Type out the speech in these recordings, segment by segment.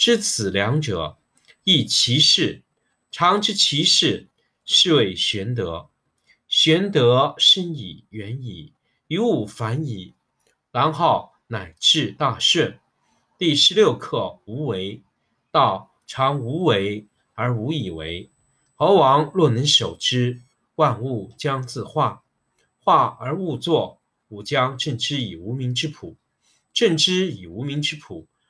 知此两者，亦其事。常知其事，是谓玄德。玄德深矣，远矣，于物反矣，然后乃至大顺。第十六课无为。道常无为而无以为。猴王若能守之，万物将自化。化而勿作，吾将镇之以无名之朴。镇之以无名之朴。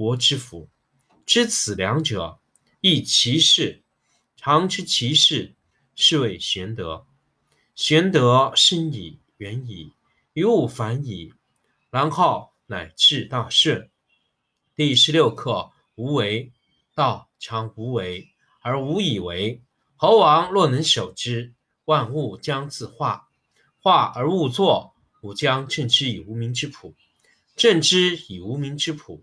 国之福，知此两者，亦其事。常知其事，是谓玄德。玄德深矣，远矣，于物反矣，然后乃至大顺。第十六课无为。道常无为而无以为。猴王若能守之，万物将自化。化而勿作，吾将镇之以无名之朴。镇之以无名之朴。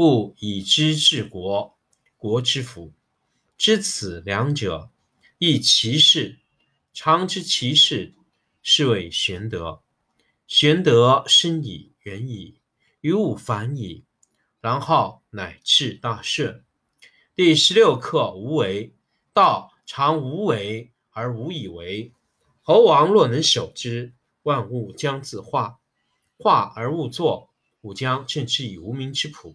不以知治国，国之福，知此两者，亦其事。常知其事，是谓玄德。玄德深矣，远矣，于物反矣，然后乃至大顺。第十六课无为。道常无为而无以为。猴王若能守之，万物将自化。化而勿作，吾将镇之以无名之朴。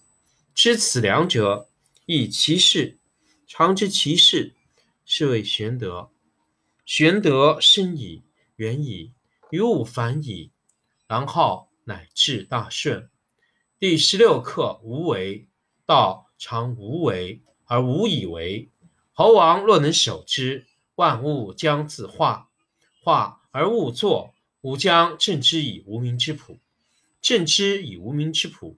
知此两者，亦其事。常知其事，是谓玄德。玄德深矣，远矣，于物反矣，然后乃至大顺。第十六课：无为。道常无为而无以为。猴王若能守之，万物将自化；化而勿作，吾将镇之以无名之朴。镇之以无名之朴，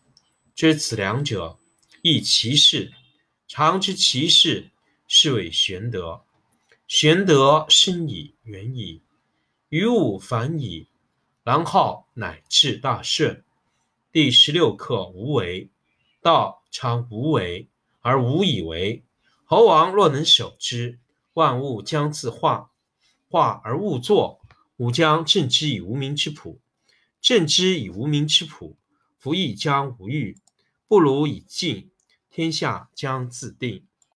知此两者，亦其事。常知其事，是谓玄德。玄德深矣，远矣。于物反矣，然后乃至大顺。第十六课：无为。道常无为而无以为。猴王若能守之，万物将自化；化而勿作，吾将镇之以无名之朴。镇之以无名之朴，夫亦将无欲，不如以静。天下将自定。